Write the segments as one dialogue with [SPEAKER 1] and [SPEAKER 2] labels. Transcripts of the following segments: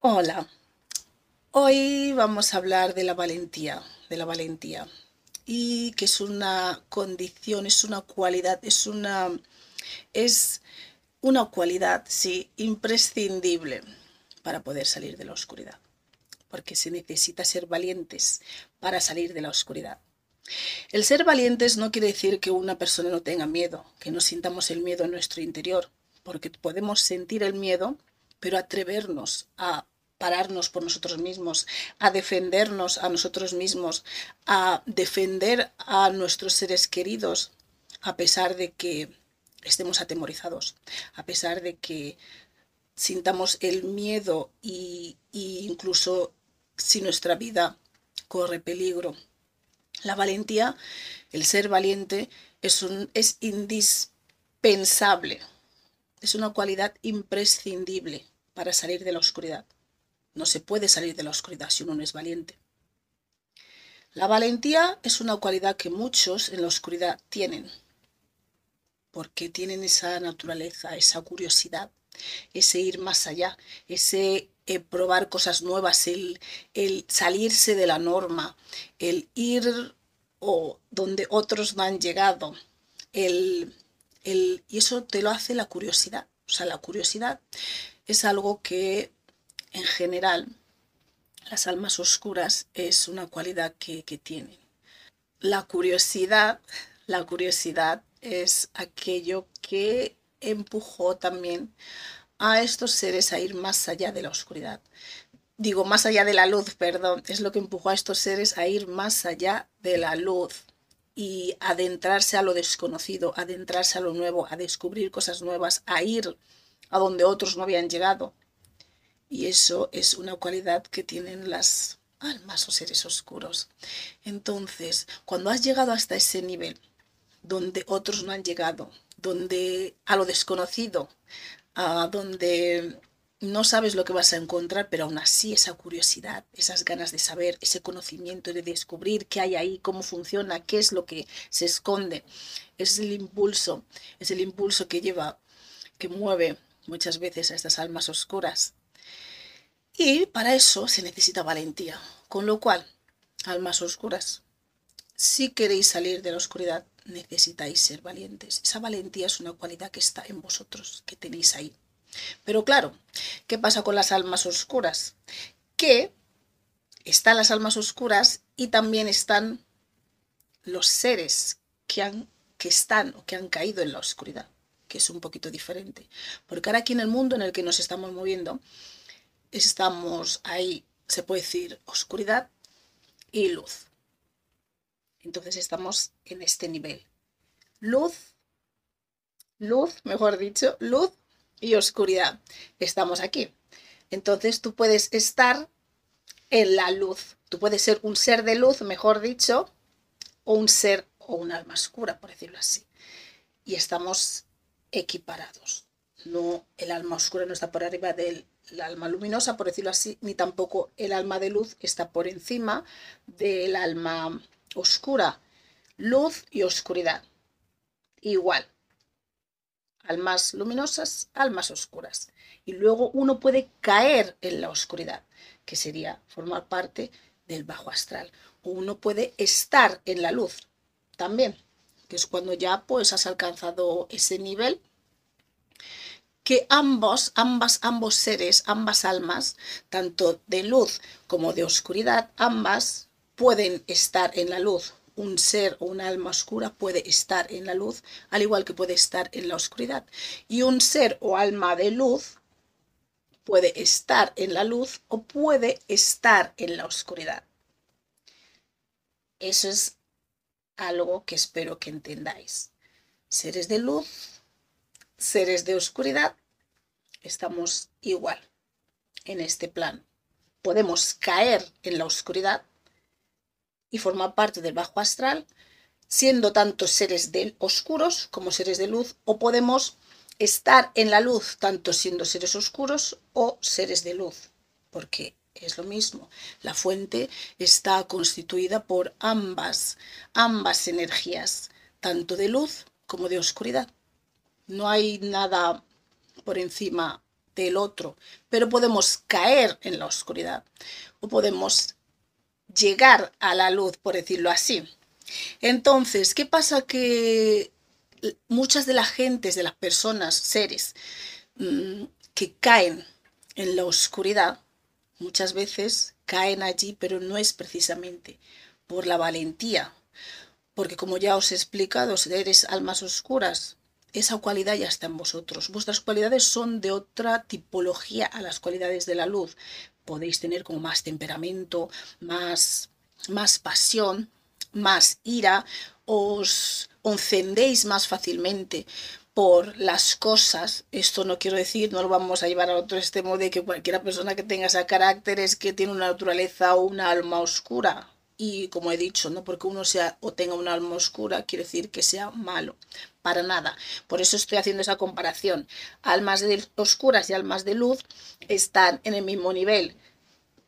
[SPEAKER 1] Hola, hoy vamos a hablar de la valentía, de la valentía. Y que es una condición, es una cualidad, es una es una cualidad, sí, imprescindible para poder salir de la oscuridad, porque se necesita ser valientes para salir de la oscuridad. El ser valientes no quiere decir que una persona no tenga miedo, que no sintamos el miedo en nuestro interior, porque podemos sentir el miedo pero atrevernos a pararnos por nosotros mismos, a defendernos a nosotros mismos, a defender a nuestros seres queridos, a pesar de que estemos atemorizados, a pesar de que sintamos el miedo y, incluso si nuestra vida corre peligro. La valentía, el ser valiente, es, un, es indispensable es una cualidad imprescindible para salir de la oscuridad. No se puede salir de la oscuridad si uno no es valiente. La valentía es una cualidad que muchos en la oscuridad tienen, porque tienen esa naturaleza, esa curiosidad, ese ir más allá, ese eh, probar cosas nuevas, el, el salirse de la norma, el ir o donde otros no han llegado, el y eso te lo hace la curiosidad. O sea, la curiosidad es algo que en general las almas oscuras es una cualidad que, que tienen. La curiosidad, la curiosidad es aquello que empujó también a estos seres a ir más allá de la oscuridad. Digo, más allá de la luz, perdón, es lo que empujó a estos seres a ir más allá de la luz y adentrarse a lo desconocido, adentrarse a lo nuevo, a descubrir cosas nuevas, a ir a donde otros no habían llegado. Y eso es una cualidad que tienen las almas o seres oscuros. Entonces, cuando has llegado hasta ese nivel, donde otros no han llegado, donde a lo desconocido, a donde no sabes lo que vas a encontrar, pero aún así esa curiosidad, esas ganas de saber, ese conocimiento de descubrir qué hay ahí, cómo funciona, qué es lo que se esconde, es el impulso, es el impulso que lleva, que mueve muchas veces a estas almas oscuras. Y para eso se necesita valentía, con lo cual, almas oscuras, si queréis salir de la oscuridad, necesitáis ser valientes. Esa valentía es una cualidad que está en vosotros, que tenéis ahí pero claro, ¿qué pasa con las almas oscuras? Que están las almas oscuras y también están los seres que, han, que están o que han caído en la oscuridad, que es un poquito diferente. Porque ahora aquí en el mundo en el que nos estamos moviendo, estamos ahí, se puede decir, oscuridad y luz. Entonces estamos en este nivel. Luz, luz, mejor dicho, luz y oscuridad. Estamos aquí. Entonces tú puedes estar en la luz. Tú puedes ser un ser de luz, mejor dicho, o un ser o un alma oscura, por decirlo así. Y estamos equiparados. No, el alma oscura no está por arriba del alma luminosa, por decirlo así, ni tampoco el alma de luz está por encima del alma oscura. Luz y oscuridad. Igual almas luminosas, almas oscuras. Y luego uno puede caer en la oscuridad, que sería formar parte del bajo astral. O uno puede estar en la luz también, que es cuando ya pues has alcanzado ese nivel que ambos, ambas, ambos seres, ambas almas, tanto de luz como de oscuridad, ambas pueden estar en la luz un ser o un alma oscura puede estar en la luz, al igual que puede estar en la oscuridad. Y un ser o alma de luz puede estar en la luz o puede estar en la oscuridad. Eso es algo que espero que entendáis. seres de luz, seres de oscuridad, estamos igual en este plan. Podemos caer en la oscuridad y formar parte del bajo astral, siendo tanto seres de oscuros como seres de luz, o podemos estar en la luz tanto siendo seres oscuros o seres de luz, porque es lo mismo. La fuente está constituida por ambas, ambas energías, tanto de luz como de oscuridad. No hay nada por encima del otro, pero podemos caer en la oscuridad o podemos llegar a la luz, por decirlo así. Entonces, ¿qué pasa? Que muchas de las gentes, de las personas, seres mm, que caen en la oscuridad, muchas veces caen allí, pero no es precisamente por la valentía, porque como ya os he explicado, seres almas oscuras, esa cualidad ya está en vosotros. Vuestras cualidades son de otra tipología a las cualidades de la luz. Podéis tener como más temperamento, más, más pasión, más ira, os encendéis más fácilmente por las cosas. Esto no quiero decir, no lo vamos a llevar a otro extremo de que cualquiera persona que tenga ese carácter es que tiene una naturaleza o una alma oscura. Y como he dicho, no porque uno sea o tenga una alma oscura quiere decir que sea malo. Para nada. Por eso estoy haciendo esa comparación. Almas oscuras y almas de luz están en el mismo nivel.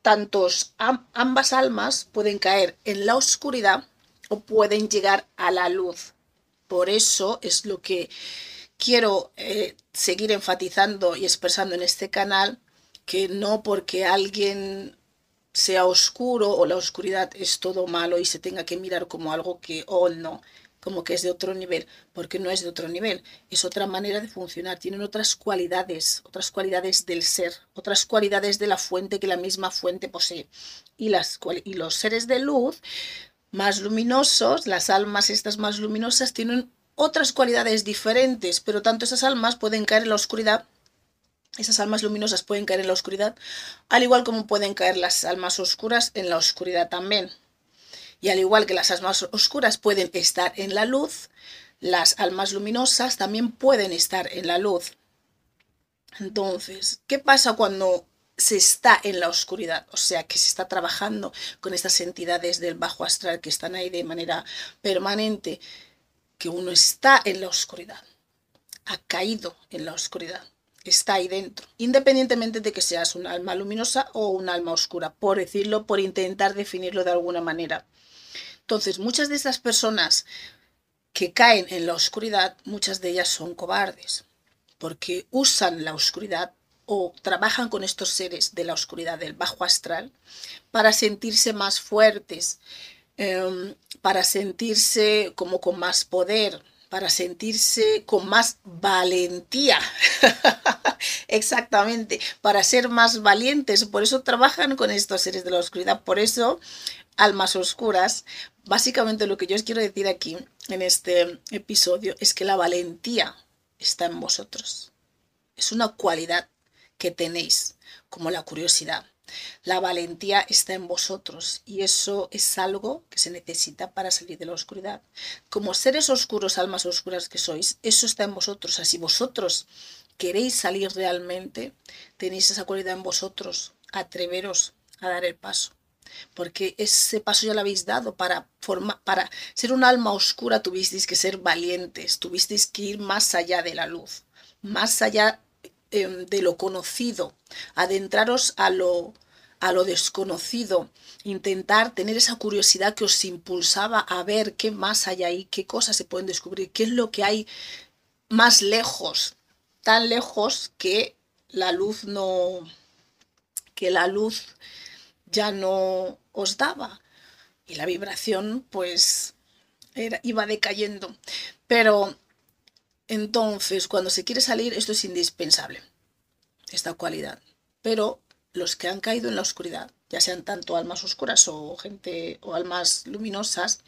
[SPEAKER 1] Tantos ambas almas pueden caer en la oscuridad o pueden llegar a la luz. Por eso es lo que quiero eh, seguir enfatizando y expresando en este canal, que no porque alguien sea oscuro o la oscuridad es todo malo y se tenga que mirar como algo que, oh, no, como que es de otro nivel, porque no es de otro nivel, es otra manera de funcionar, tienen otras cualidades, otras cualidades del ser, otras cualidades de la fuente que la misma fuente posee. Y, las, y los seres de luz más luminosos, las almas estas más luminosas tienen otras cualidades diferentes, pero tanto esas almas pueden caer en la oscuridad, esas almas luminosas pueden caer en la oscuridad, al igual como pueden caer las almas oscuras en la oscuridad también. Y al igual que las almas oscuras pueden estar en la luz, las almas luminosas también pueden estar en la luz. Entonces, ¿qué pasa cuando se está en la oscuridad, o sea que se está trabajando con estas entidades del bajo astral que están ahí de manera permanente, que uno está en la oscuridad, ha caído en la oscuridad, está ahí dentro, independientemente de que seas un alma luminosa o un alma oscura, por decirlo, por intentar definirlo de alguna manera. Entonces, muchas de estas personas que caen en la oscuridad, muchas de ellas son cobardes, porque usan la oscuridad o trabajan con estos seres de la oscuridad del bajo astral para sentirse más fuertes, em, para sentirse como con más poder, para sentirse con más valentía. Exactamente, para ser más valientes. Por eso trabajan con estos seres de la oscuridad. Por eso, almas oscuras. Básicamente lo que yo os quiero decir aquí en este episodio es que la valentía está en vosotros. Es una cualidad que tenéis, como la curiosidad. La valentía está en vosotros y eso es algo que se necesita para salir de la oscuridad. Como seres oscuros, almas oscuras que sois, eso está en vosotros. Así vosotros queréis salir realmente, tenéis esa cualidad en vosotros. Atreveros a dar el paso. Porque ese paso ya lo habéis dado para, para ser un alma oscura tuvisteis que ser valientes, tuvisteis que ir más allá de la luz, más allá Em, de lo conocido, adentraros a lo, a lo desconocido, intentar tener esa curiosidad que os impulsaba a ver qué más hay ahí, qué cosas se pueden descubrir, qué es lo que hay más lejos, tan lejos que la luz no, que la luz ya no os daba y la vibración pues era, iba decayendo. Pero entonces, cuando se quiere salir, esto es indispensable, esta cualidad. Pero los que han caído en la oscuridad, ya sean tanto almas oscuras o gente o almas luminosas,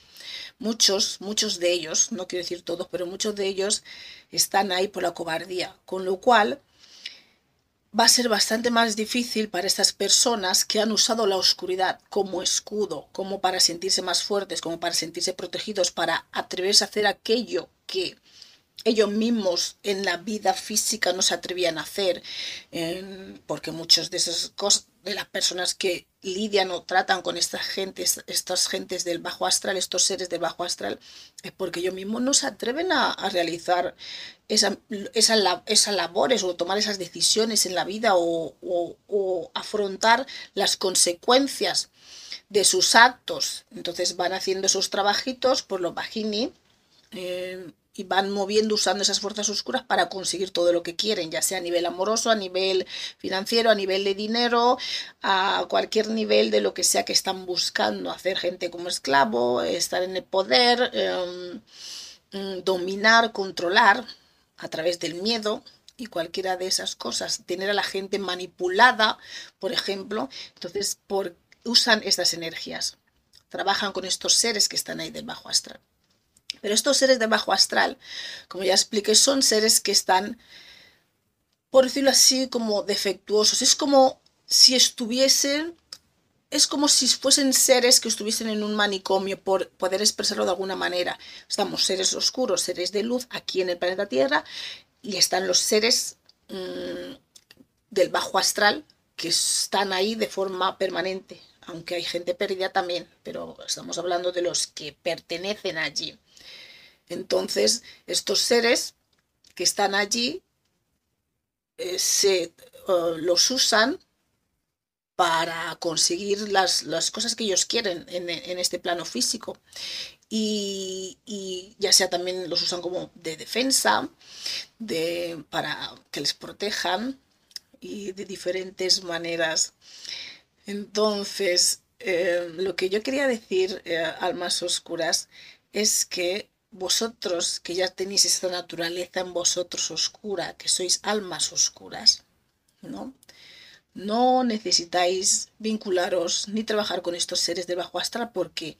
[SPEAKER 1] muchos, muchos de ellos, no quiero decir todos, pero muchos de ellos están ahí por la cobardía, con lo cual va a ser bastante más difícil para estas personas que han usado la oscuridad como escudo, como para sentirse más fuertes, como para sentirse protegidos, para atreverse a hacer aquello que ellos mismos en la vida física no se atrevían a hacer, porque muchos de esas cosas, de las personas que lidian o tratan con estas gentes, estas gentes del bajo astral, estos seres del bajo astral, es porque ellos mismos no se atreven a, realizar esa, esas labores o tomar esas decisiones en la vida o, afrontar las consecuencias de sus actos. Entonces van haciendo esos trabajitos por los bajini. Eh, y van moviendo usando esas fuerzas oscuras para conseguir todo lo que quieren, ya sea a nivel amoroso, a nivel financiero, a nivel de dinero, a cualquier nivel de lo que sea que están buscando, hacer gente como esclavo, estar en el poder, em, mm, dominar, controlar a través del miedo y cualquiera de esas cosas, tener a la gente manipulada, por ejemplo, entonces por, usan estas energías, trabajan con estos seres que están ahí del bajo astral. Pero estos seres de bajo astral, como ya expliqué, son seres que están, por decirlo así, como defectuosos. Es como si estuviesen, es como si fuesen seres que estuviesen en un manicomio, por poder expresarlo de alguna manera. Estamos seres oscuros, seres de luz aquí en el planeta Tierra, y están los seres mm, del bajo astral que están ahí de forma permanente, aunque hay gente perdida también, pero estamos hablando de los que pertenecen allí. Entonces, estos seres que están allí eh, se, los usan para conseguir las, cosas que ellos quieren en, este plano físico. Y, ya sea también los usan como de defensa, de, para que les protejan y de diferentes maneras. Entonces, eh, lo que yo quería decir, eh, almas oscuras, es que vosotros que ya tenéis esta naturaleza en vosotros oscura, que sois almas oscuras, ¿no? No necesitáis vincularos ni trabajar con estos seres del bajo astral porque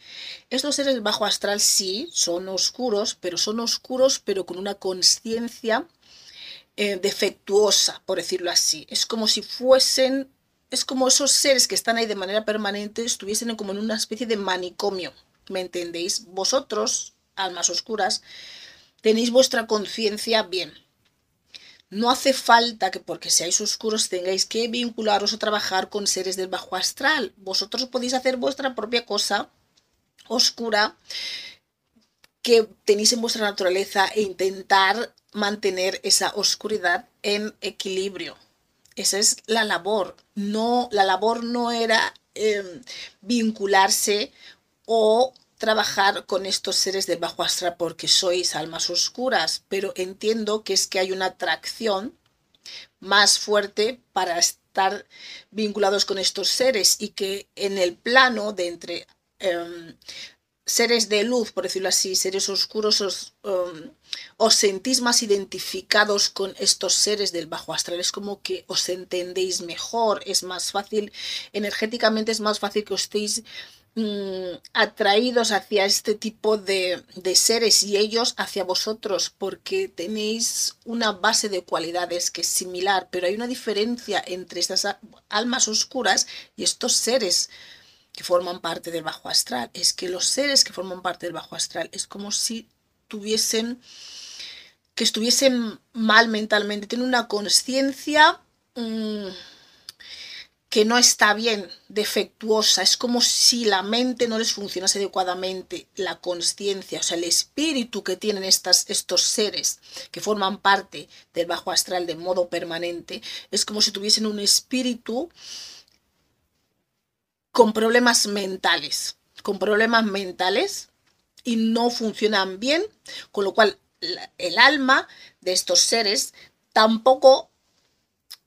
[SPEAKER 1] estos seres del bajo astral sí son oscuros, pero son oscuros pero con una conciencia eh, defectuosa, por decirlo así. Es como si fuesen, es como esos seres que están ahí de manera permanente estuviesen como en una especie de manicomio, ¿me entendéis? Vosotros almas oscuras, tenéis vuestra conciencia bien. No hace falta que porque seáis oscuros tengáis que vincularos o trabajar con seres del bajo astral. Vosotros podéis hacer vuestra propia cosa oscura que tenéis en vuestra naturaleza e intentar mantener esa oscuridad en equilibrio. Esa es la labor. No, la labor no era em, vincularse o trabajar con estos seres del bajo astral porque sois almas oscuras, pero entiendo que es que hay una atracción más fuerte para estar vinculados con estos seres y que en el plano de entre em, seres de luz, por decirlo así, seres oscuros, os, em, os, sentís más identificados con estos seres del bajo astral. Es como que os entendéis mejor, es más fácil, energéticamente es más fácil que os estéis Mm, atraídos hacia este tipo de, seres y ellos hacia vosotros porque tenéis una base de cualidades que es similar, pero hay una diferencia entre estas almas oscuras y estos seres que forman parte del bajo astral. Es que los seres que forman parte del bajo astral es como si tuviesen, que estuviesen mal mentalmente, tienen una conciencia... Mm, que no está bien, defectuosa. Es como si la mente no les funcionase adecuadamente, la conciencia, o sea, el espíritu que tienen estas, estos seres que forman parte del bajo astral de modo permanente, es como si tuviesen un espíritu con problemas mentales, con problemas mentales y no funcionan bien, con lo cual el alma de estos seres tampoco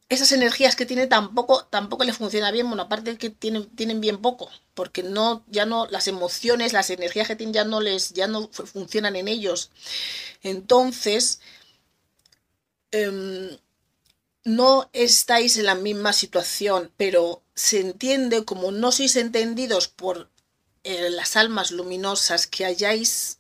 [SPEAKER 1] esas energías que tiene tampoco, tampoco le funciona bien, bueno, aparte que tienen, tienen bien poco, porque no, ya no, las emociones, las energías que tienen ya no les, ya no funcionan en ellos. Entonces, em, no estáis en la misma situación, pero se entiende como no sois entendidos por eh, las almas luminosas que hayáis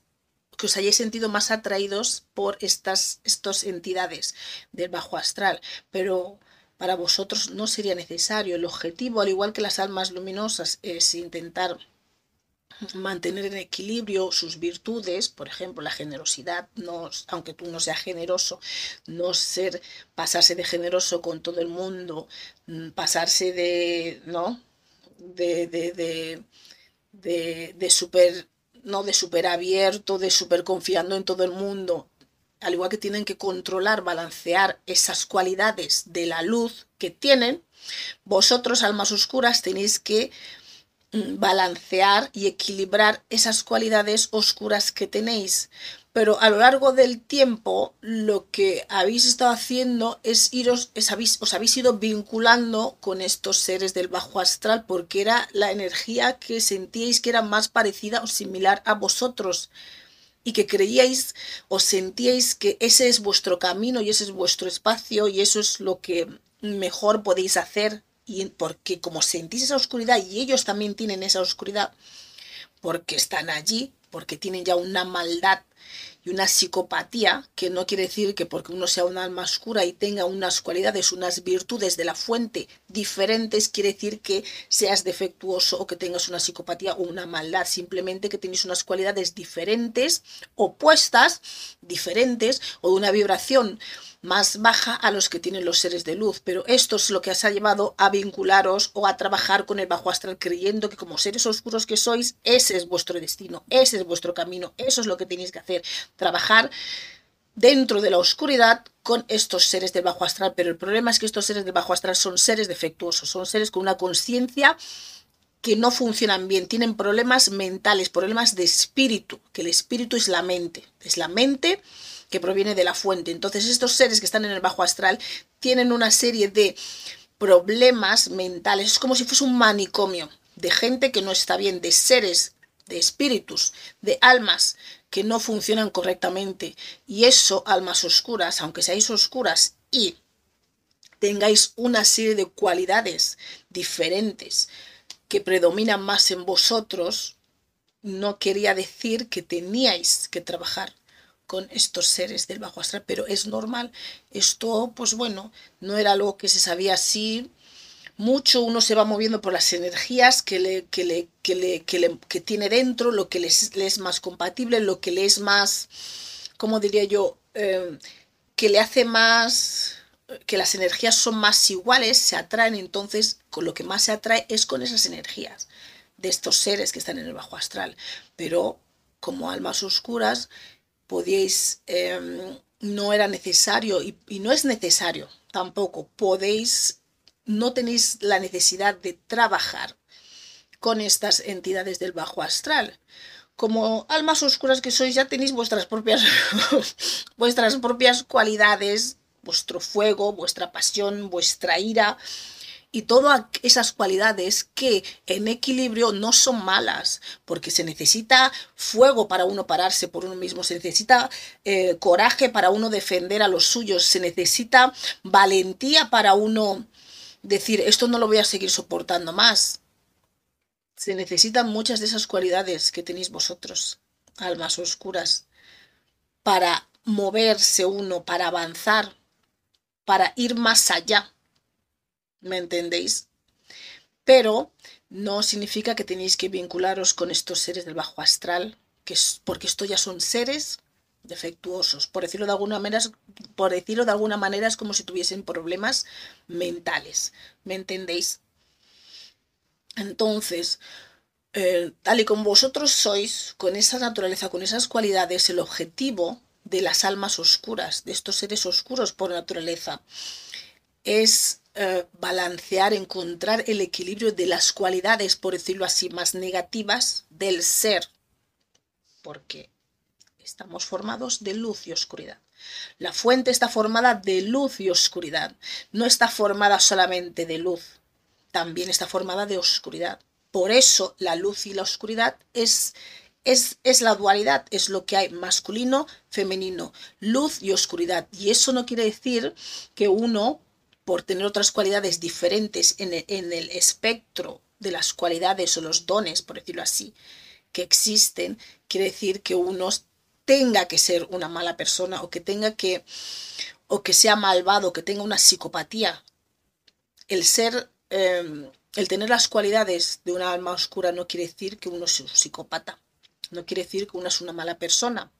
[SPEAKER 1] que os hayáis sentido más atraídos por estas, estas entidades del bajo astral, pero para vosotros no sería necesario. El objetivo, al igual que las almas luminosas, es intentar mantener en equilibrio sus virtudes, por ejemplo, la generosidad, no, aunque tú no seas generoso, no ser, pasarse de generoso con todo el mundo, mm, pasarse de, ¿no? De, de, de, de, de super, no de super abierto, de super confiando en todo el mundo, al igual que tienen que controlar, balancear esas cualidades de la luz que tienen, vosotros, almas oscuras, tenéis que Mm, balancear y equilibrar esas cualidades oscuras que tenéis. Pero a lo largo del tiempo lo que habéis estado haciendo es iros, os habéis ido vinculando con estos seres del bajo astral porque era la energía que sentíais que era más parecida o similar a vosotros y que creíais o sentíais que ese es vuestro camino y ese es vuestro espacio y eso es lo que mejor podéis hacer y porque como sentís esa oscuridad y ellos también tienen esa oscuridad, porque están allí, porque tienen ya una maldad y una psicopatía, que no quiere decir que porque uno sea un alma oscura y tenga unas cualidades, unas virtudes de la fuente diferentes, quiere decir que seas defectuoso o que tengas una psicopatía o una maldad, simplemente que tenéis unas cualidades diferentes, opuestas, diferentes, o de una vibración más baja a los que tienen los seres de luz, pero esto es lo que os ha llevado a vincularos o a trabajar con el bajo astral creyendo que como seres oscuros que sois, ese es vuestro destino, ese es vuestro camino, eso es lo que tenéis que hacer, trabajar dentro de la oscuridad con estos seres del bajo astral, pero el problema es que estos seres del bajo astral son seres defectuosos, son seres con una conciencia que no funcionan bien, tienen problemas mentales, problemas de espíritu, que el espíritu es la mente, es la mente que proviene de la fuente. Entonces estos seres que están en el bajo astral tienen una serie de problemas mentales, es como si fuese un manicomio de gente que no está bien, de seres, de espíritus, de almas que no funcionan correctamente. Y eso, almas oscuras, aunque seáis oscuras y tengáis una serie de cualidades diferentes que predominan más en vosotros, no quería decir que teníais que trabajar con estos seres del bajo astral, pero es normal. Esto, pues bueno, no era algo que se sabía así. Mucho uno se va moviendo por las energías que le, que le, que le, que le que tiene dentro, lo que le es más compatible, lo que le es más, ¿cómo diría yo? Eh, que le hace más, que las energías son más iguales, se atraen, entonces con lo que más se atrae es con esas energías de estos seres que están en el bajo astral. Pero como almas oscuras, podíais, em, no era necesario y, y no es necesario tampoco, podéis, no tenéis la necesidad de trabajar con estas entidades del bajo astral. Como almas oscuras que sois, ya tenéis vuestras propias, vuestras propias cualidades, vuestro fuego, vuestra pasión, vuestra ira, y todas esas cualidades que en equilibrio no son malas, porque se necesita fuego para uno pararse por uno mismo, se necesita eh, coraje para uno defender a los suyos, se necesita valentía para uno decir, esto no lo voy a seguir soportando más. Se necesitan muchas de esas cualidades que tenéis vosotros, almas oscuras, para moverse uno, para avanzar, para ir más allá ¿Me entendéis? Pero no significa que tenéis que vincularos con estos seres del bajo astral, que es, porque estos ya son seres defectuosos. Por decirlo de alguna manera, por decirlo de alguna manera es como si tuviesen problemas mentales. ¿Me entendéis? Entonces, eh, tal y como vosotros sois, con esa naturaleza, con esas cualidades, el objetivo de las almas oscuras, de estos seres oscuros por naturaleza, es eh, balancear, encontrar el equilibrio de las cualidades, por decirlo así, más negativas del ser, porque estamos formados de luz y oscuridad. La fuente está formada de luz y oscuridad, no está formada solamente de luz, también está formada de oscuridad. Por eso la luz y la oscuridad es es, es, la dualidad, es lo que hay masculino, femenino, luz y oscuridad. Y eso no quiere decir que uno por tener otras cualidades diferentes en el, espectro de las cualidades o los dones, por decirlo así, que existen, quiere decir que uno tenga que ser una mala persona o que tenga que o que sea malvado, que tenga una psicopatía. El ser em, el tener las cualidades de una alma oscura no quiere decir que uno es un psicópata, no quiere decir que uno es una mala persona,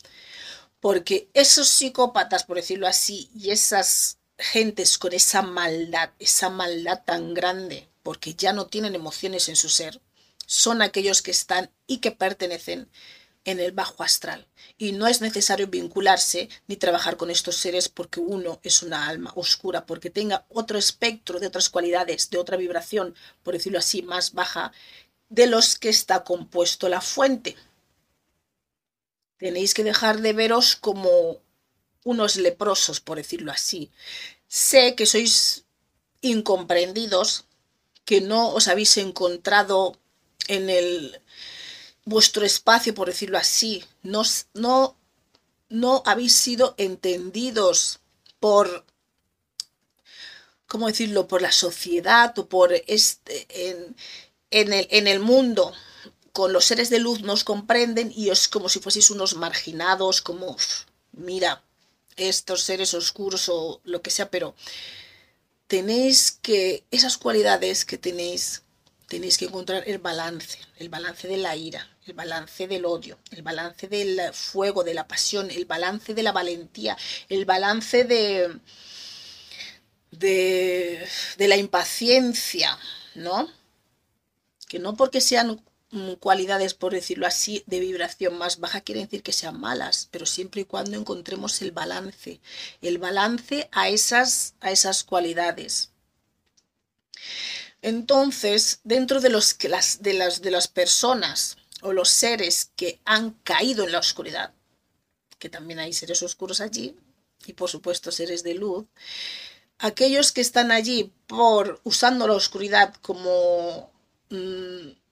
[SPEAKER 1] porque esos psicópatas, por decirlo así, y esas gentes con esa maldad, esa maldad tan grande, porque ya no tienen emociones en su ser, son aquellos que están y que pertenecen en el bajo astral. Y no es necesario vincularse ni trabajar con estos seres porque uno es una alma oscura, porque tenga otro espectro de otras cualidades, de otra vibración, por decirlo así, más baja, de los que está compuesto la fuente. Tenéis que dejar de veros como unos leprosos, por decirlo así. Sé que sois incomprendidos, que no os habéis encontrado en el vuestro espacio, por decirlo así, no, no, no habéis sido entendidos por, ¿cómo decirlo?, por la sociedad o por este, en, el mundo. Con los seres de luz nos comprenden y es como si fueseis unos marginados, como, mira, estos seres oscuros o lo que sea, pero tenéis que, esas cualidades que tenéis, tenéis que encontrar el balance, el balance de la ira, el balance del odio, el balance del fuego, de la pasión, el balance de la valentía, el balance de, de, de la impaciencia, ¿no? Que no porque sean cualidades, por decirlo así, de vibración más baja quiere decir que sean malas, pero siempre y cuando encontremos el balance, el balance a esas, a esas cualidades. Entonces, dentro de, los, las, de, las, de las personas o los seres que han caído en la oscuridad, que también hay seres oscuros allí, y por supuesto seres de luz, aquellos que están allí por usando la oscuridad como mm,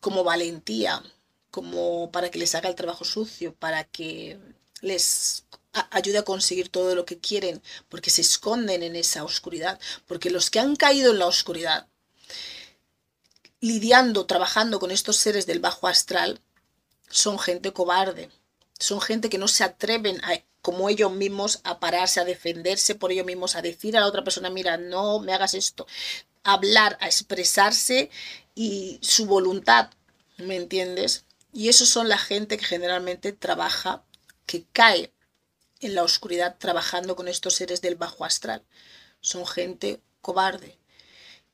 [SPEAKER 1] como valentía, como para que les haga el trabajo sucio, para que les ayude a conseguir todo lo que quieren, porque se esconden en esa oscuridad, porque los que han caído en la oscuridad, lidiando, trabajando con estos seres del bajo astral, son gente cobarde, son gente que no se atreven a, como ellos mismos a pararse, a defenderse por ellos mismos, a decir a la otra persona, mira, no me hagas esto, hablar, a expresarse y su voluntad, ¿me entiendes? Y esos son la gente que generalmente trabaja, que cae en la oscuridad trabajando con estos seres del bajo astral. Son gente cobarde.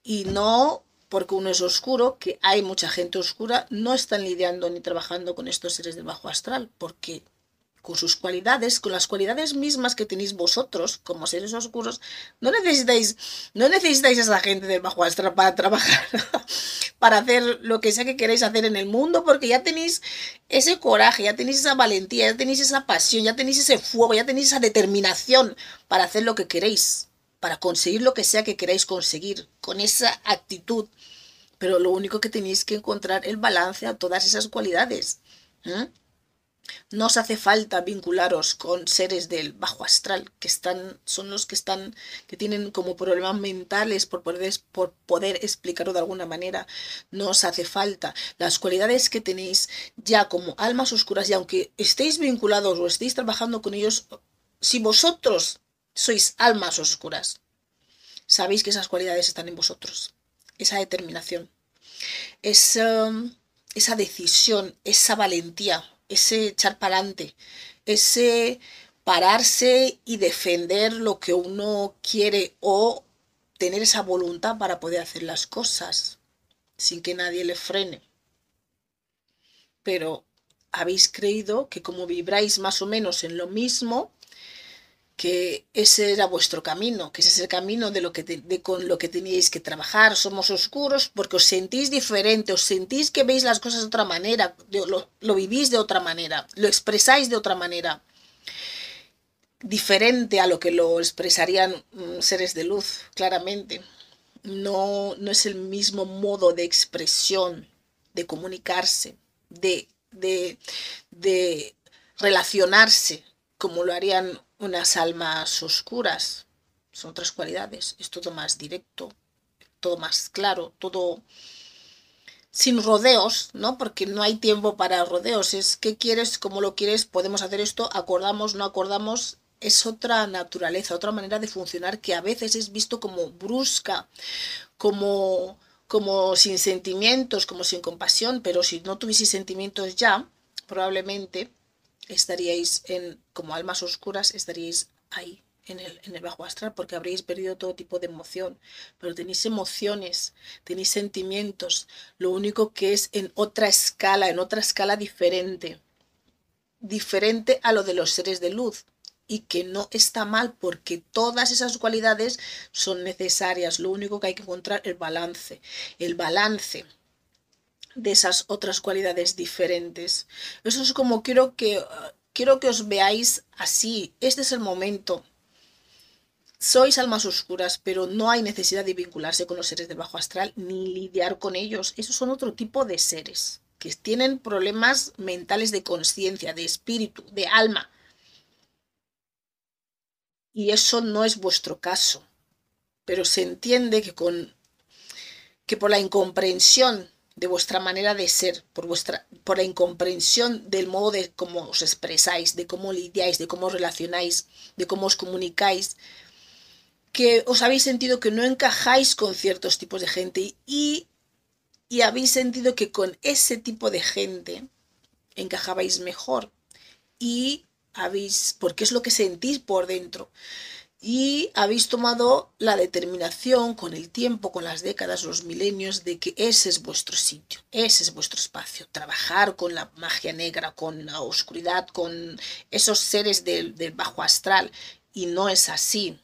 [SPEAKER 1] Y no porque uno es oscuro, que hay mucha gente oscura, no están lidiando ni trabajando con estos seres del bajo astral, porque con sus cualidades, con las cualidades mismas que tenéis vosotros como seres oscuros, no necesitáis, no necesitáis a esa gente del bajo astral para trabajar, para hacer lo que sea que queráis hacer en el mundo, porque ya tenéis ese coraje, ya tenéis esa valentía, ya tenéis esa pasión, ya tenéis ese fuego, ya tenéis esa determinación para hacer lo que queréis, para conseguir lo que sea que queráis conseguir, con esa actitud. Pero lo único que tenéis que encontrar el balance a todas esas cualidades. ¿eh? No os hace falta vincularos con seres del bajo astral, que están, son los que están, que tienen como problemas mentales por poder, por poder explicarlo de alguna manera. No os hace falta. Las cualidades que tenéis ya como almas oscuras, y aunque estéis vinculados o estéis trabajando con ellos, si vosotros sois almas oscuras, sabéis que esas cualidades están en vosotros. Esa determinación, esa, esa decisión, esa valentía ese echar para adelante, ese pararse y defender lo que uno quiere o tener esa voluntad para poder hacer las cosas sin que nadie le frene. Pero habéis creído que como vibráis más o menos en lo mismo, que ese era vuestro camino, que ese es el camino de lo que de, con lo que teníais que trabajar. Somos oscuros porque os sentís diferente, os sentís que veis las cosas de otra manera, lo, lo vivís de otra manera, lo expresáis de otra manera, diferente a lo que lo expresarían mm, seres de luz, claramente. No, no es el mismo modo de expresión, de comunicarse, de, de, de relacionarse como lo harían unas almas oscuras. Son otras cualidades. Es todo más directo, todo más claro, todo sin rodeos, ¿no? Porque no hay tiempo para rodeos. Es qué quieres, cómo lo quieres, podemos hacer esto, acordamos, no acordamos. Es otra naturaleza, otra manera de funcionar que a veces es visto como brusca, como como sin sentimientos, como sin compasión, pero si no tuvieseis sentimientos ya, probablemente estaríais en, como almas oscuras, estaríais ahí, en el, en el bajo astral, porque habréis perdido todo tipo de emoción. Pero tenéis emociones, tenéis sentimientos, lo único que es en otra escala, en otra escala diferente, diferente a lo de los seres de luz y que no está mal porque todas esas cualidades son necesarias. Lo único que hay que encontrar es el balance. El balance de esas otras cualidades diferentes. Eso es como quiero que quiero que os veáis así. Este es el momento. Sois almas oscuras, pero no hay necesidad de vincularse con los seres del bajo astral ni lidiar con ellos. Esos son otro tipo de seres que tienen problemas mentales de conciencia, de espíritu, de alma. Y eso no es vuestro caso. Pero se entiende que con que por la incomprensión de vuestra manera de ser, por, vuestra, por la incomprensión del modo de cómo os expresáis, de cómo lidiáis, de cómo os relacionáis, de cómo os comunicáis, que os habéis sentido que no encajáis con ciertos tipos de gente y, y habéis sentido que con ese tipo de gente encajabais mejor y habéis, porque es lo que sentís por dentro y habéis tomado la determinación con el tiempo, con las décadas, los milenios, de que ese es vuestro sitio, ese es vuestro espacio. Trabajar con la magia negra, con la oscuridad, con esos seres del, del bajo astral. Y no es así.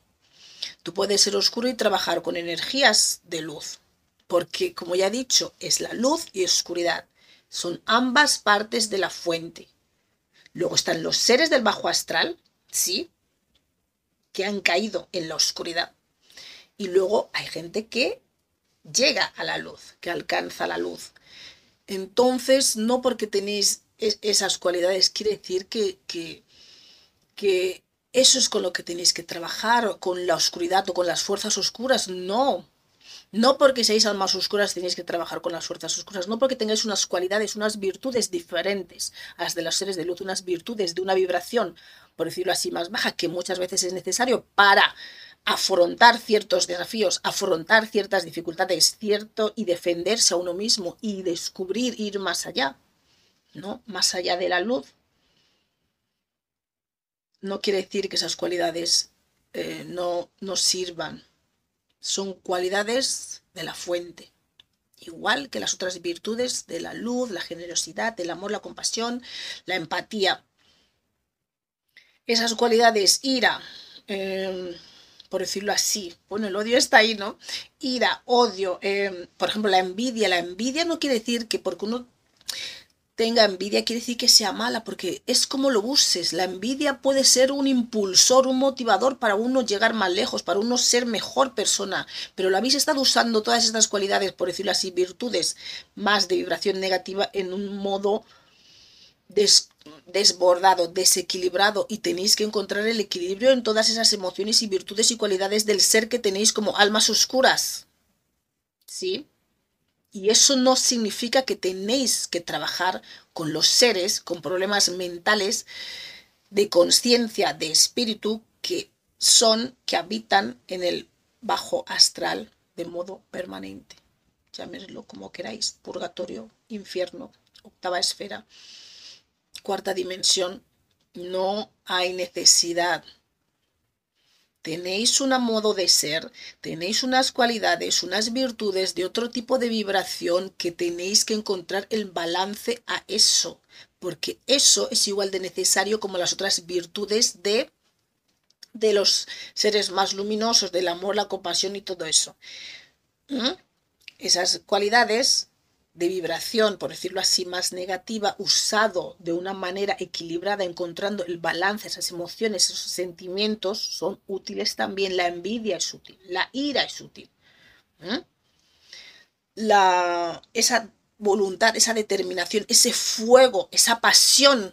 [SPEAKER 1] Tú puedes ser oscuro y trabajar con energías de luz, porque como ya he dicho, es la luz y oscuridad. Son ambas partes de la fuente. Luego están los seres del bajo astral, sí, han caído en la oscuridad. Y luego hay gente que llega a la luz, que alcanza la luz. Entonces, no porque tenéis esas cualidades quiere decir que, que, que eso es con lo que tenéis que trabajar, con la oscuridad o con las fuerzas oscuras. No, no porque seáis almas oscuras tenéis que trabajar con las fuerzas oscuras, no porque tengáis unas cualidades, unas virtudes diferentes a las de los seres de luz, unas virtudes de una vibración, por decirlo así, más baja, que muchas veces es necesario para afrontar ciertos desafíos, afrontar ciertas dificultades, cierto, y defenderse a uno mismo y descubrir, ir más allá, ¿no? Más allá de la luz. No quiere decir que esas cualidades eh, no, no sirvan son cualidades de la fuente, igual que las otras virtudes de la luz, la generosidad, el amor, la compasión, la empatía. Esas cualidades, ira, em, por decirlo así, bueno, el odio está ahí, ¿no? Ira, odio, em, por ejemplo, la envidia. La envidia no quiere decir que porque uno tenga envidia quiere decir que sea mala, porque es como lo uses. La envidia puede ser un impulsor, un motivador para uno llegar más lejos, para uno ser mejor persona. Pero lo habéis estado usando todas estas cualidades, por decirlo así, virtudes más de vibración negativa en un modo desbordado, desequilibrado y tenéis que encontrar el equilibrio en todas esas emociones y virtudes y cualidades del ser que tenéis como almas oscuras. ¿Sí? Y eso no significa que tenéis que trabajar con los seres con problemas mentales de conciencia, de espíritu, que son, que habitan en el bajo astral de modo permanente. Llámeslo como queráis, purgatorio, infierno, octava esfera, cuarta dimensión. No hay necesidad tenéis un modo de ser, tenéis unas cualidades, unas virtudes de otro tipo de vibración que tenéis que encontrar el balance a eso, porque eso es igual de necesario como las otras virtudes de de los seres más luminosos, del amor, la compasión y todo eso. ¿Mm? Esas cualidades de vibración, por decirlo así, más negativa, usado de una manera equilibrada, encontrando el balance, esas emociones, esos sentimientos, son útiles también. La envidia es útil, la ira es útil. La, esa voluntad, esa determinación, ese fuego, esa pasión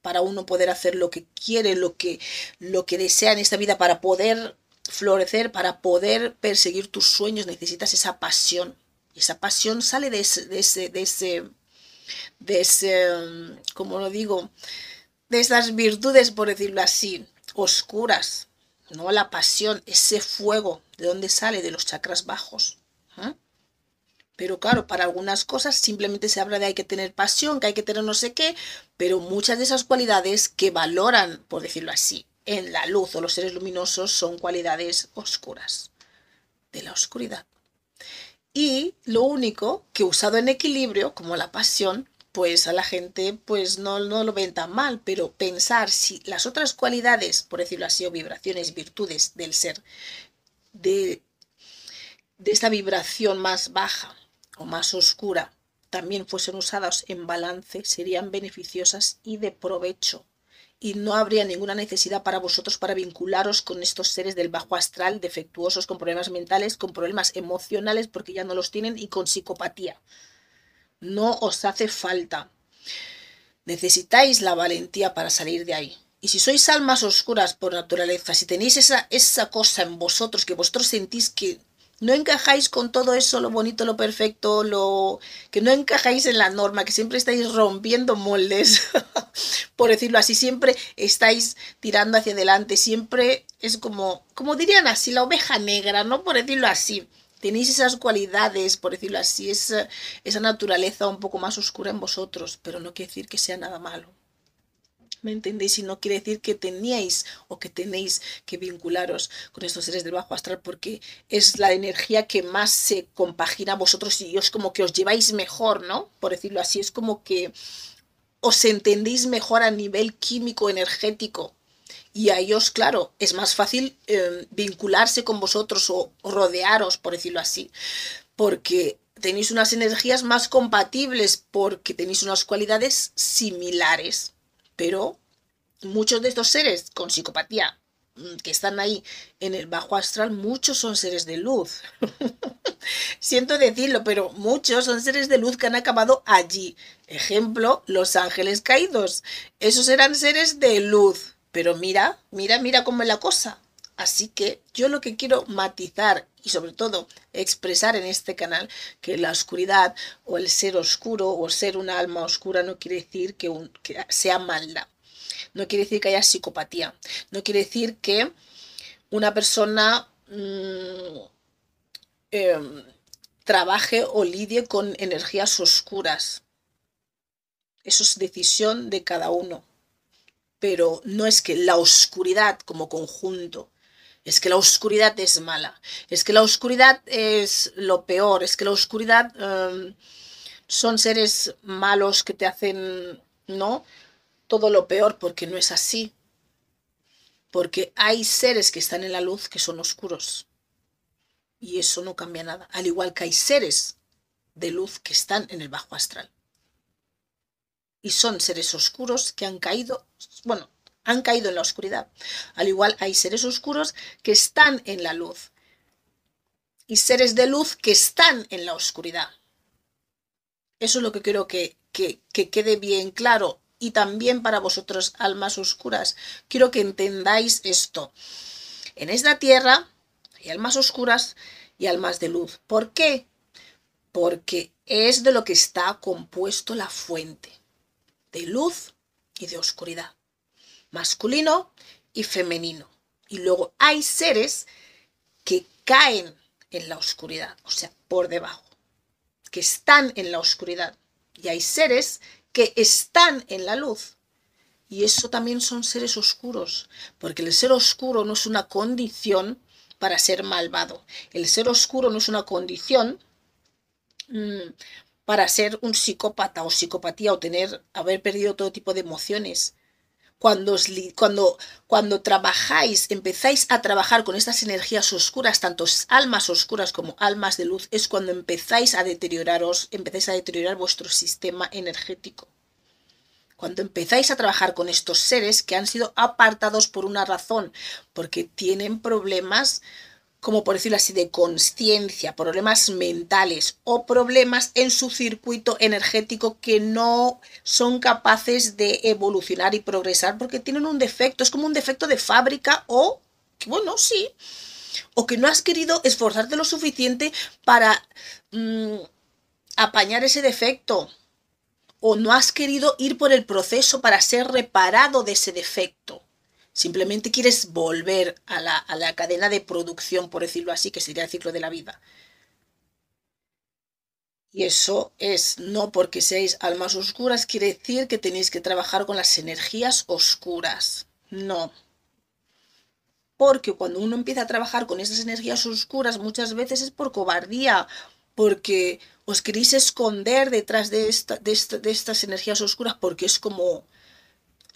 [SPEAKER 1] para uno poder hacer lo que quiere, lo que, lo que desea en esta vida, para poder florecer, para poder perseguir tus sueños, necesitas esa pasión y esa pasión sale de ese, de ese, de ese, de ese, como lo digo, de esas virtudes, por decirlo así, oscuras, ¿no? La pasión, ese fuego, ¿de dónde sale? De los chakras bajos. Pero claro, para algunas cosas simplemente se habla de hay que tener pasión, que hay que tener no sé qué, pero muchas de esas cualidades que valoran, por decirlo así, en la luz o los seres luminosos son cualidades oscuras, de la oscuridad. Y lo único que usado en equilibrio, como la pasión, pues a la gente pues no, no lo ven tan mal, pero pensar si las otras cualidades, por decirlo así, o vibraciones, virtudes del ser, de, de esta vibración más baja o más oscura, también fuesen usadas en balance, serían beneficiosas y de provecho y no habría ninguna necesidad para vosotros para vincularos con estos seres del bajo astral, defectuosos, con problemas mentales, con problemas emocionales, porque ya no los tienen, y con psicopatía. No os hace falta. Necesitáis la valentía para salir de ahí. Y si sois almas oscuras por naturaleza, si tenéis esa, esa cosa en vosotros que vosotros sentís que no encajáis con todo eso, lo bonito, lo perfecto, lo que no encajáis en la norma, que siempre estáis rompiendo moldes, por decirlo así, siempre estáis tirando hacia adelante, siempre es como, como dirían así, la oveja negra, ¿no? Por decirlo así. Tenéis esas cualidades, por decirlo así, esa, esa naturaleza un poco más oscura en vosotros, pero no quiere decir que sea nada malo. ¿Me entendéis? Y no quiere decir que teníais o que tenéis que vincularos con estos seres del bajo astral porque es la energía que más se compagina vosotros y os como que os lleváis mejor, ¿no? Por decirlo así, es como que os entendéis mejor a nivel químico, energético. Y a ellos, claro, es más fácil em, vincularse con vosotros o rodearos, por decirlo así, porque tenéis unas energías más compatibles, porque tenéis unas cualidades similares pero muchos de estos seres con psicopatía mm, que están ahí en el bajo astral, muchos son seres de luz. Siento decirlo, pero muchos son seres de luz que han acabado allí. Ejemplo, los ángeles caídos. Esos eran seres de luz. Pero mira, mira, mira cómo es la cosa. Así que yo lo que quiero matizar y sobre todo expresar en este canal que la oscuridad o el ser oscuro o ser una alma oscura no quiere decir que, sea maldad. No quiere decir que haya psicopatía. No quiere decir que una persona mm, em, trabaje o lidie con energías oscuras. Eso es decisión de cada uno. Pero no es que la oscuridad como conjunto es que la oscuridad es mala, es que la oscuridad es lo peor, es que la oscuridad em, son seres malos que te hacen, ¿no? Todo lo peor, porque no es así. Porque hay seres que están en la luz que son oscuros. Y eso no cambia nada. Al igual que hay seres de luz que están en el bajo astral. Y son seres oscuros que han caído, bueno, han caído en la oscuridad. Al igual hay seres oscuros que están en la luz y seres de luz que están en la oscuridad. Eso es lo que quiero que, que, que quede bien claro y también para vosotros, almas oscuras. Quiero que entendáis esto. En esta tierra hay almas oscuras y almas de luz. ¿Por qué? Porque es de lo que está compuesto la fuente, de luz y de oscuridad masculino y femenino. Y luego hay seres que caen en la oscuridad, o sea, por debajo, que están en la oscuridad. Y hay seres que están en la luz. Y eso también son seres oscuros, porque el ser oscuro no es una condición para ser malvado. El ser oscuro no es una condición mm, para ser un psicópata o psicopatía o tener, haber perdido todo tipo de emociones cuando, cuando, cuando trabajáis, empezáis a trabajar con estas energías oscuras, tanto almas oscuras como almas de luz, es cuando empezáis a deterioraros, empezáis a deteriorar vuestro sistema energético. Cuando empezáis a trabajar con estos seres que han sido apartados por una razón, porque tienen problemas como por decirlo así, de conciencia, problemas mentales o problemas en su circuito energético que no son capaces de evolucionar y progresar porque tienen un defecto, es como un defecto de fábrica o, bueno, sí, o que no has querido esforzarte lo suficiente para mm, apañar ese defecto o no has querido ir por el proceso para ser reparado de ese defecto. Simplemente quieres volver a la, cadena de producción, por decirlo así, que sería el ciclo de la vida. Y eso es no porque seáis almas oscuras, quiere decir que tenéis que trabajar con las energías oscuras. No. Porque cuando uno empieza a trabajar con esas energías oscuras, muchas veces es por cobardía, porque os queréis esconder detrás de, de estas energías oscuras, porque es como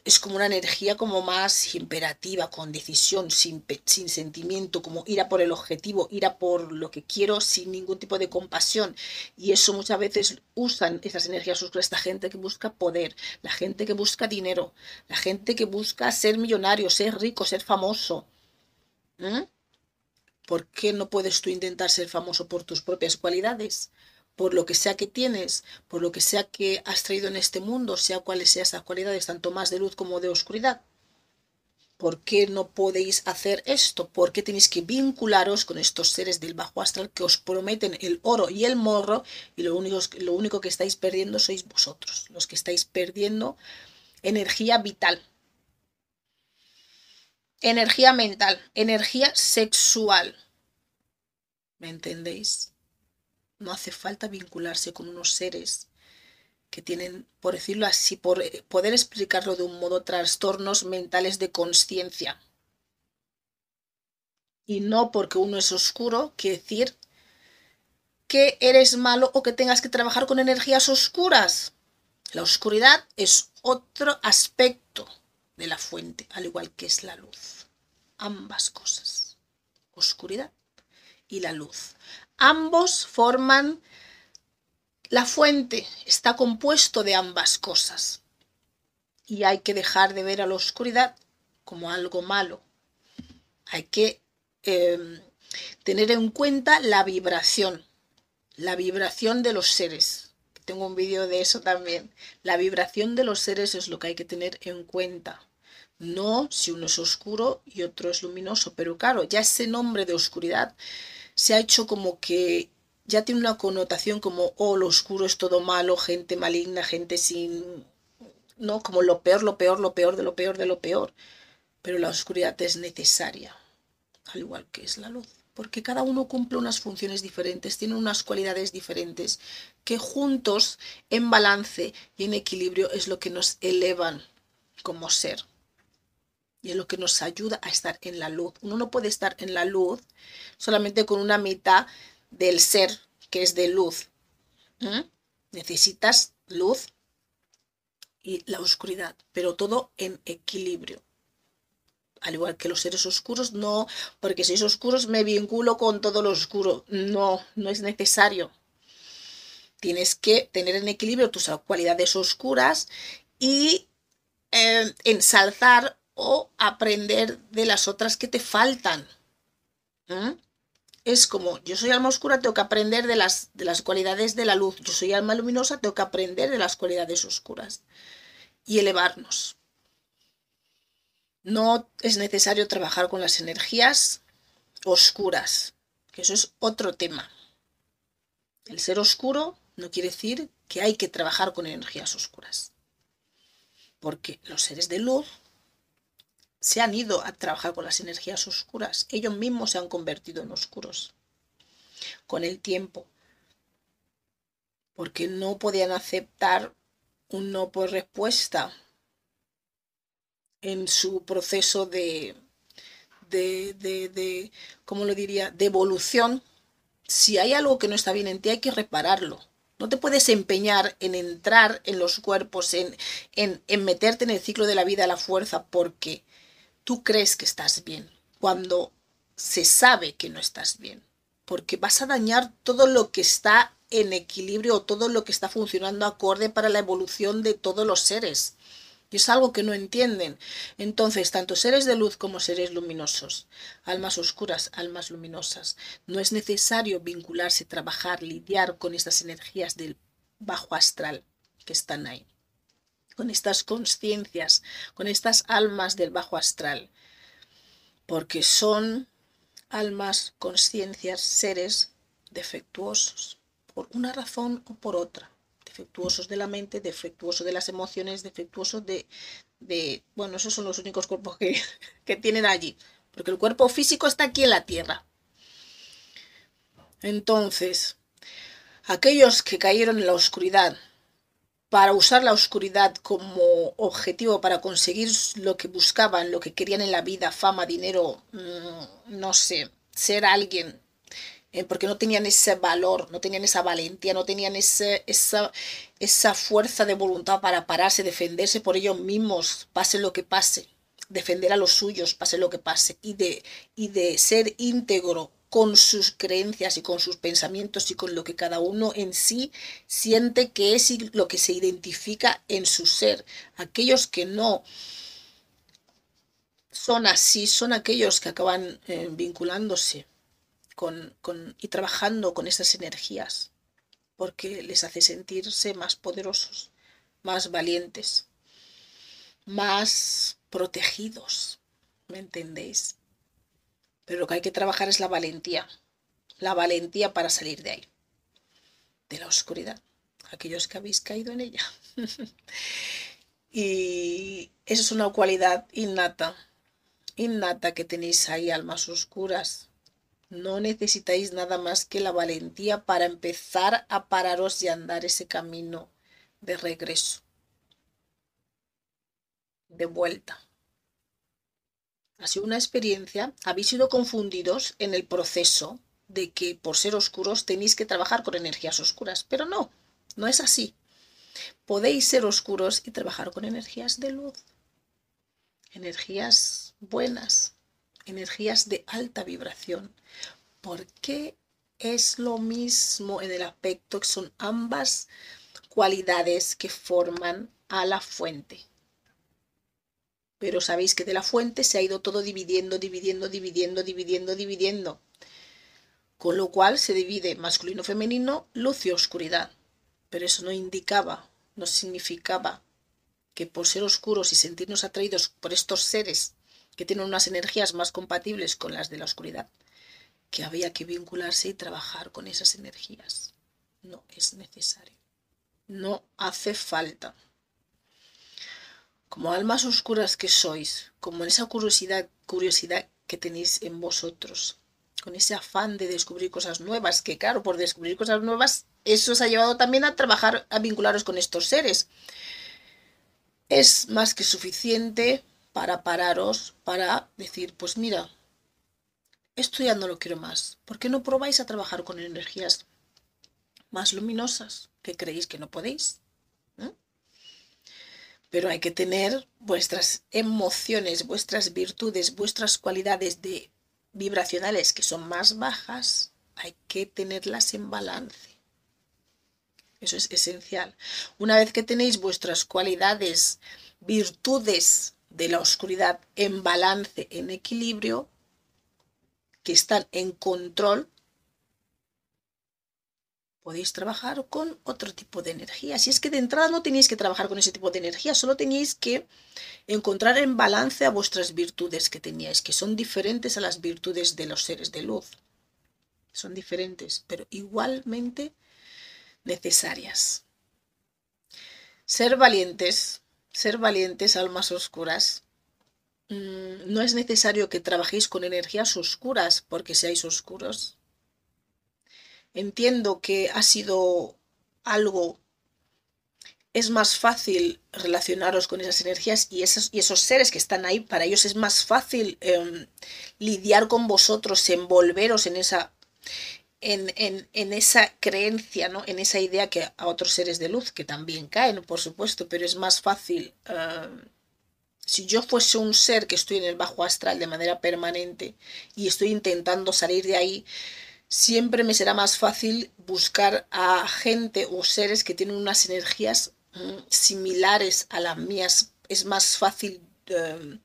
[SPEAKER 1] es como una energía como más imperativa, con decisión, sin, sin sentimiento, como ir a por el objetivo, ir a por lo que quiero sin ningún tipo de compasión. Y eso muchas veces usan esas energías oscuras esta gente que busca poder, la gente que busca dinero, la gente que busca ser millonario, ser rico, ser famoso. ¿Mm? ¿Por qué no puedes tú intentar ser famoso por tus propias cualidades? Por lo que sea que tienes, por lo que sea que has traído en este mundo, sea cuales sean esas cualidades, tanto más de luz como de oscuridad. ¿Por qué no podéis hacer esto? ¿Por qué tenéis que vincularos con estos seres del bajo astral que os prometen el oro y el morro y lo único, lo único que estáis perdiendo sois vosotros, los que estáis perdiendo energía vital, energía mental, energía sexual? ¿Me entendéis? No hace falta vincularse con unos seres que tienen, por decirlo así, por eh, poder explicarlo de un modo, trastornos mentales de conciencia. Y no porque uno es oscuro, quiere decir que eres malo o que tengas que trabajar con energías oscuras. La oscuridad es otro aspecto de la fuente, al igual que es la luz. Ambas cosas, oscuridad y la luz. Ambos forman la fuente, está compuesto de ambas cosas. Y hay que dejar de ver a la oscuridad como algo malo. Hay que em, tener en cuenta la vibración, la vibración de los seres. Tengo un vídeo de eso también. La vibración de los seres es lo que hay que tener en cuenta. No si uno es oscuro y otro es luminoso, pero claro, ya ese nombre de oscuridad se ha hecho como que ya tiene una connotación como, oh, lo oscuro es todo malo, gente maligna, gente sin, ¿no? Como lo peor, lo peor, lo peor de lo peor de lo peor. Pero la oscuridad es necesaria, al igual que es la luz, porque cada uno cumple unas funciones diferentes, tiene unas cualidades diferentes, que juntos, en balance y en equilibrio, es lo que nos elevan como ser y es lo que nos ayuda a estar en la luz. Uno no puede estar en la luz solamente con una mitad del ser que es de luz. Necesitas luz y la oscuridad, pero todo en equilibrio. Al igual que los seres oscuros, no, porque si es oscuros me vinculo con todo lo oscuro. No, no es necesario. Tienes que tener en equilibrio tus cualidades oscuras y eh, ensalzar o aprender de las otras que te faltan. ¿Mm? Es como, yo soy alma oscura, tengo que aprender de las, de las cualidades de la luz. Yo soy alma luminosa, tengo que aprender de las cualidades oscuras. Y elevarnos. No es necesario trabajar con las energías oscuras, que eso es otro tema. El ser oscuro no quiere decir que hay que trabajar con energías oscuras. Porque los seres de luz se han ido a trabajar con las energías oscuras. Ellos mismos se han convertido en oscuros con el tiempo. Porque no podían aceptar un no por respuesta en su proceso de, de, de, de, ¿cómo lo diría?, de evolución. Si hay algo que no está bien en ti, hay que repararlo. No te puedes empeñar en entrar en los cuerpos, en, en, en meterte en el ciclo de la vida la fuerza, porque tú crees que estás bien, cuando se sabe que no estás bien, porque vas a dañar todo lo que está en equilibrio todo lo que está funcionando acorde para la evolución de todos los seres. Y es algo que no entienden. Entonces, tanto seres de luz como seres luminosos, almas oscuras, almas luminosas, no es necesario vincularse, trabajar, lidiar con estas energías del bajo astral que están ahí con estas conciencias, con estas almas del bajo astral, porque son almas, conciencias, seres defectuosos, por una razón o por otra, defectuosos de la mente, defectuosos de las emociones, defectuosos de, de bueno, esos son los únicos cuerpos que, que tienen allí, porque el cuerpo físico está aquí en la tierra. Entonces, Aquellos que cayeron en la oscuridad para usar la oscuridad como objetivo para conseguir lo que buscaban, lo que querían en la vida, fama, dinero, mm, no sé, ser alguien, eh, porque no tenían ese valor, no tenían esa valentía, no tenían ese, esa, esa fuerza de voluntad para pararse, defenderse por ellos mismos, pase lo que pase, defender a los suyos, pase lo que pase, y de, y de ser íntegro con sus creencias y con sus pensamientos y con lo que cada uno en sí siente que es lo que se identifica en su ser. Aquellos que no son así, son aquellos que acaban eh, vinculándose con, y trabajando con esas energías, porque les hace sentirse más poderosos, más valientes, más protegidos. ¿Me entendéis? Pero lo que hay que trabajar es la valentía, la valentía para salir de ahí, de la oscuridad, aquellos que habéis caído en ella. y eso es una cualidad innata, innata que tenéis ahí, almas oscuras. No necesitáis nada más que la valentía para empezar a pararos y andar ese camino de regreso, de vuelta ha sido una experiencia, habéis sido confundidos en el proceso de que por ser oscuros tenéis que trabajar con energías oscuras, pero no, no es así. Podéis ser oscuros y trabajar con energías de luz, energías buenas, energías de alta vibración, porque es lo mismo en el aspecto que son ambas cualidades que forman a la fuente pero sabéis que de la fuente se ha ido todo dividiendo, dividiendo, dividiendo, dividiendo, dividiendo. Con lo cual se divide masculino, femenino, luz y oscuridad. Pero eso no indicaba, no significaba que por ser oscuros y sentirnos atraídos por estos seres que tienen unas energías más compatibles con las de la oscuridad, que había que vincularse y trabajar con esas energías. No es necesario. No hace falta como almas oscuras que sois, como esa curiosidad, curiosidad que tenéis en vosotros, con ese afán de descubrir cosas nuevas, que claro, por descubrir cosas nuevas, eso os ha llevado también a trabajar, a vincularos con estos seres. Es más que suficiente para pararos, para decir, pues mira, esto ya no lo quiero más. ¿Por qué no probáis a trabajar con energías más luminosas que creéis que no podéis? Pero hay que tener vuestras emociones, vuestras virtudes, vuestras cualidades de vibracionales que son más bajas, hay que tenerlas en balance. Eso es esencial. Una vez que tenéis vuestras cualidades, virtudes de la oscuridad en balance, en equilibrio, que están en control, podéis trabajar con otro tipo de energía. Si es que de entrada no tenéis que trabajar con ese tipo de energía, solo tenéis que encontrar en balance a vuestras virtudes que teníais, que son diferentes a las virtudes de los seres de luz. Son diferentes, pero igualmente necesarias. Ser valientes, ser valientes, almas oscuras, mm, no es necesario que trabajéis con energías oscuras porque seáis oscuros entiendo que ha sido algo, es más fácil relacionaros con esas energías y esos, y esos seres que están ahí, para ellos es más fácil em, lidiar con vosotros, envolveros en esa, en, en, esa creencia, ¿no? en esa idea que a otros seres de luz, que también caen, por supuesto, pero es más fácil. Em, si yo fuese un ser que estoy en el bajo astral de manera permanente y estoy intentando salir de ahí, siempre me será más fácil buscar a gente o seres que tienen unas energías mm, similares a las mías. Es más fácil em,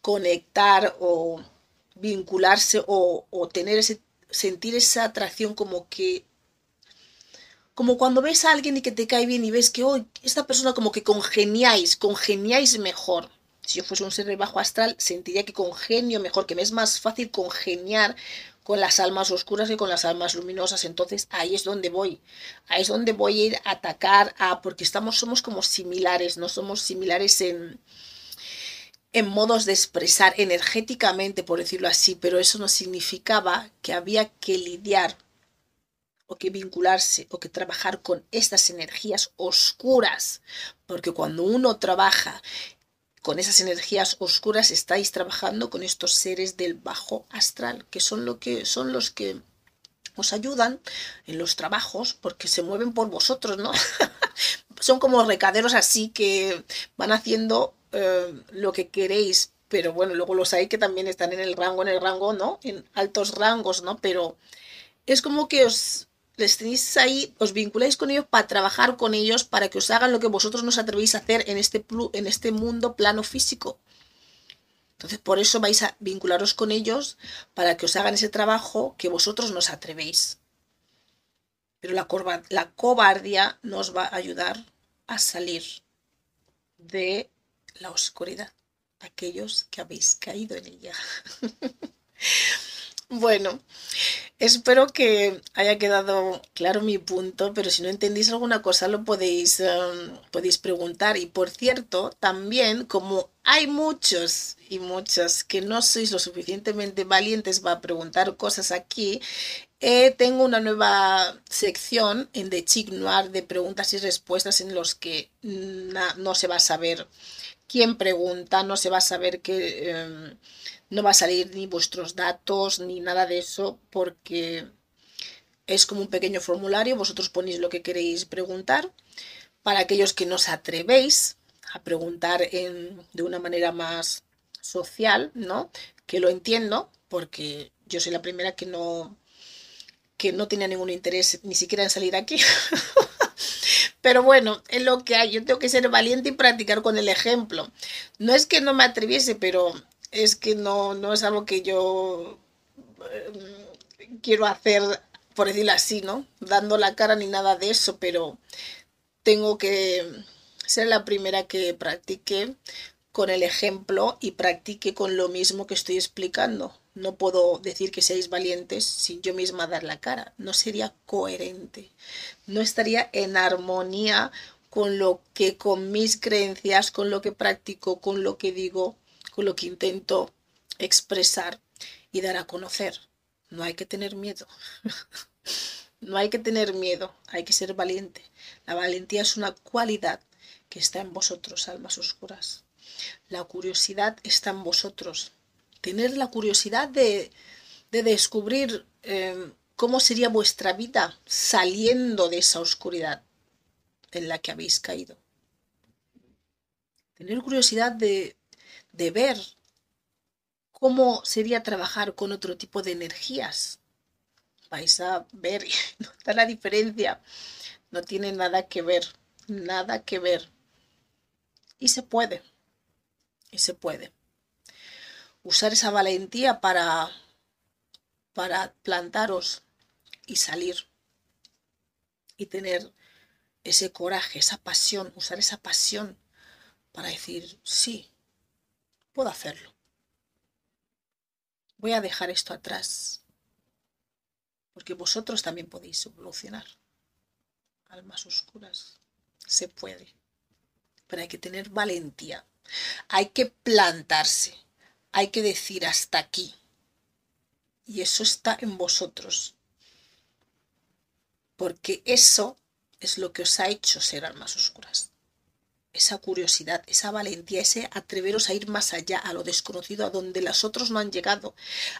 [SPEAKER 1] conectar o vincularse o, tener ese, sentir esa atracción como que como cuando ves a alguien y que te cae bien y ves que hoy esta persona como que congeniáis, congeniáis mejor. Si yo fuese un ser de bajo astral, sentiría que congenio mejor, que me es más fácil congeniar con las almas oscuras y con las almas luminosas. Entonces ahí es donde voy. Ahí es donde voy a ir a atacar a, porque estamos, somos como similares, no somos similares en, en modos de expresar energéticamente, por decirlo así, pero eso no significaba que había que lidiar o que vincularse o que trabajar con estas energías oscuras, porque cuando uno trabaja con esas energías oscuras estáis trabajando con estos seres del bajo astral, que son lo que son los que os ayudan en los trabajos porque se mueven por vosotros, ¿no? son como recaderos así que van haciendo eh, lo que queréis, pero bueno, luego los hay que también están en el rango, en el rango, ¿no? En altos rangos, ¿no? Pero es como que os les tenéis ahí, os vinculáis con ellos para trabajar con ellos, para que os hagan lo que vosotros no os atrevéis a hacer en este, en este mundo plano físico. Entonces, por eso vais a vincularos con ellos para que os hagan ese trabajo que vosotros no os atrevéis. Pero la, la cobardía nos va a ayudar a salir de la oscuridad, aquellos que habéis caído en ella. Bueno, espero que haya quedado claro mi punto, pero si no entendéis alguna cosa lo podéis, em, podéis preguntar. Y por cierto, también como hay muchos y muchas que no sois lo suficientemente valientes para preguntar cosas aquí, eh, tengo una nueva sección en The Chic Noir de preguntas y respuestas en los que no se va a saber quién pregunta, no se va a saber qué... Em, no va a salir ni vuestros datos ni nada de eso porque es como un pequeño formulario, vosotros ponéis lo que queréis preguntar. Para aquellos que no os atrevéis a preguntar de una manera más social, ¿no? Que lo entiendo, porque yo soy la primera que no, que no tenía ningún interés ni siquiera en salir aquí. Pero bueno, es lo que hay. Yo tengo que ser valiente y practicar con el ejemplo. No es que no me atreviese, pero es que no, no es algo que yo em, quiero hacer, por decirlo así, ¿no? Dando la cara ni nada de eso, pero tengo que ser la primera que practique con el ejemplo y practique con lo mismo que estoy explicando. No puedo decir que seáis valientes sin yo misma dar la cara. No sería coherente. No estaría en armonía con lo que, con mis creencias, con lo que practico, con lo que digo, con lo que intento expresar y dar a conocer. No hay que tener miedo. no hay que tener miedo, hay que ser valiente. La valentía es una cualidad que está en vosotros, almas oscuras. La curiosidad está en vosotros. Tener la curiosidad de, descubrir em, cómo sería vuestra vida saliendo de esa oscuridad en la que habéis caído. Tener curiosidad de, de ver cómo sería trabajar con otro tipo de energías. Vais a ver, notar la diferencia. No tiene nada que ver, nada que ver. Y se puede, y se puede. Usar esa valentía para, para plantaros y salir. Y tener ese coraje, esa pasión, usar esa pasión para decir, sí, puedo hacerlo. Voy a dejar esto atrás, porque vosotros también podéis evolucionar. Almas oscuras, se puede, pero hay que tener valentía, hay que plantarse, hay que decir hasta aquí. Y eso está en vosotros, porque eso es lo que os ha hecho ser almas oscuras esa curiosidad, esa valentía, ese atreveros a ir más allá, a lo desconocido, a donde los otros no han llegado,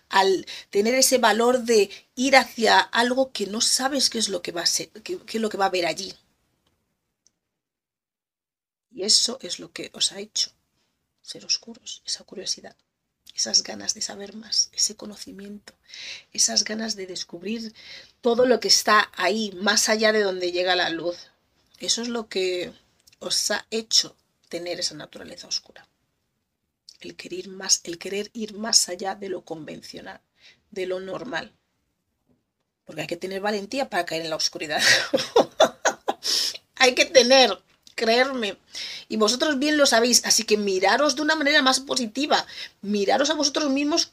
[SPEAKER 1] al tener ese valor de ir hacia algo que no sabes qué es lo que va a ser, qué, es lo que va a haber allí. Y eso es lo que os ha hecho ser oscuros, esa curiosidad, esas ganas de saber más, ese conocimiento, esas ganas de descubrir todo lo que está ahí, más allá de donde llega la luz. Eso es lo que os ha hecho tener esa naturaleza oscura. El querer, más, el querer ir más allá de lo convencional, de lo normal. Porque hay que tener valentía para caer en la oscuridad. hay que tener, creerme. Y vosotros bien lo sabéis, así que miraros de una manera más positiva. Miraros a vosotros mismos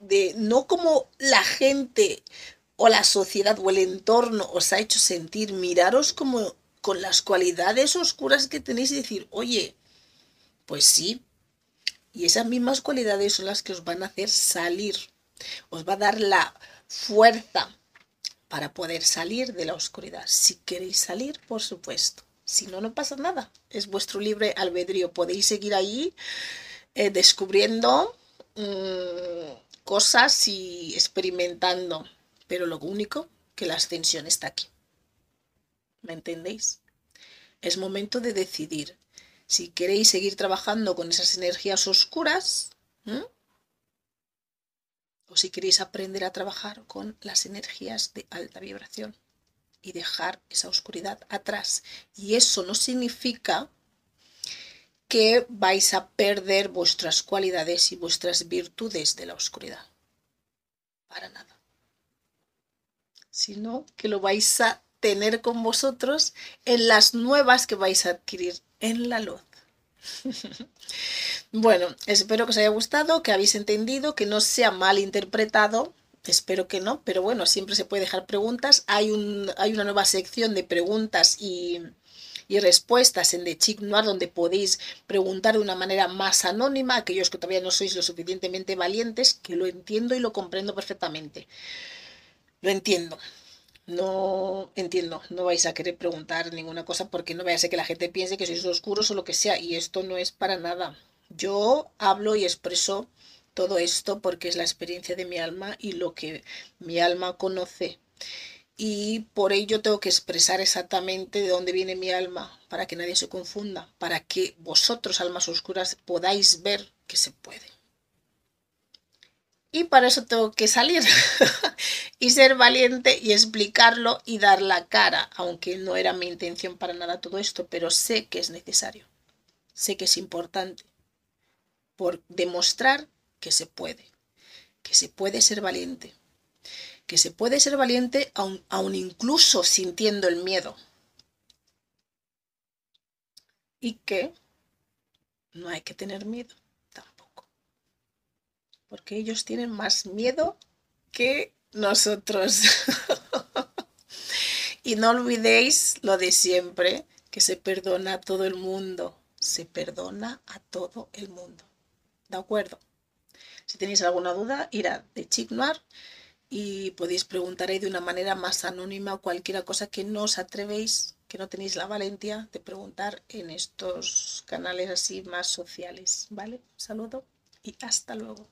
[SPEAKER 1] de no como la gente o la sociedad o el entorno os ha hecho sentir, miraros como con las cualidades oscuras que tenéis y decir, oye, pues sí. Y esas mismas cualidades son las que os van a hacer salir. Os va a dar la fuerza para poder salir de la oscuridad. Si queréis salir, por supuesto. Si no, no pasa nada. Es vuestro libre albedrío. Podéis seguir ahí eh, descubriendo mm, cosas y experimentando. Pero lo único que la ascensión está aquí. ¿Me entendéis? Es momento de decidir si queréis seguir trabajando con esas energías oscuras o si queréis aprender a trabajar con las energías de alta vibración y dejar esa oscuridad atrás. Y eso no significa que vais a perder vuestras cualidades y vuestras virtudes de la oscuridad. Para nada. Sino que lo vais a tener con vosotros en las nuevas que vais a adquirir en la luz. bueno, espero que os haya gustado, que habéis entendido, que no sea mal interpretado. Espero que no, pero bueno, siempre se puede dejar preguntas. Hay, un, hay una nueva sección de preguntas y, y respuestas en The Chic Noir donde podéis preguntar de una manera más anónima, aquellos que todavía no sois lo suficientemente valientes, que lo entiendo y lo comprendo perfectamente. Lo entiendo no entiendo, no vais a querer preguntar ninguna cosa porque no vaya a ser que la gente piense que sois oscuros o lo que sea y esto no es para nada. Yo hablo y expreso todo esto porque es la experiencia de mi alma y lo que mi alma conoce. Y por ello tengo que expresar exactamente de dónde viene mi alma, para que nadie se confunda, para que vosotros, almas oscuras, podáis ver que se puede. Y para eso tengo que salir y ser valiente y explicarlo y dar la cara, aunque no era mi intención para nada todo esto, pero sé que es necesario, sé que es importante, por demostrar que se puede, que se puede ser valiente, que se puede ser valiente aun, aun incluso sintiendo el miedo. Y que no hay que tener miedo porque ellos tienen más miedo que nosotros. y no olvidéis lo de siempre, que se perdona a todo el mundo, se perdona a todo el mundo. ¿De acuerdo? Si tenéis alguna duda, irá de Chic Noir y podéis preguntar ahí de una manera más anónima cualquier cosa que no os atrevéis, que no tenéis la valentía de preguntar en estos canales así más sociales. ¿Vale? saludo y hasta luego.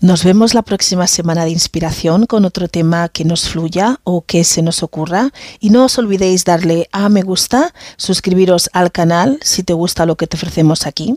[SPEAKER 2] Nos vemos la próxima semana de inspiración con otro tema que nos fluya o que se nos ocurra. Y no os olvidéis darle a me gusta, suscribiros al canal si te gusta lo que te ofrecemos aquí.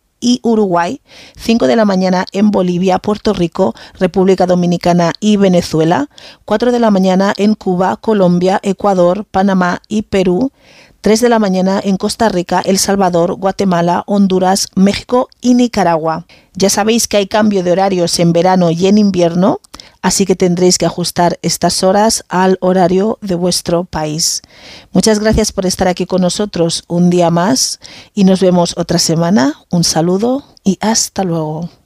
[SPEAKER 2] y Uruguay, 5 de la mañana en Bolivia, Puerto Rico, República Dominicana y Venezuela, 4 de la mañana en Cuba, Colombia, Ecuador, Panamá y Perú, 3 de la mañana en Costa Rica, El Salvador, Guatemala, Honduras, México y Nicaragua. Ya sabéis que hay cambio de horarios en verano y en invierno, así que tendréis que ajustar estas horas al horario de vuestro país. Muchas gracias por estar aquí con nosotros un día más y nos vemos otra semana. Un saludo y hasta luego.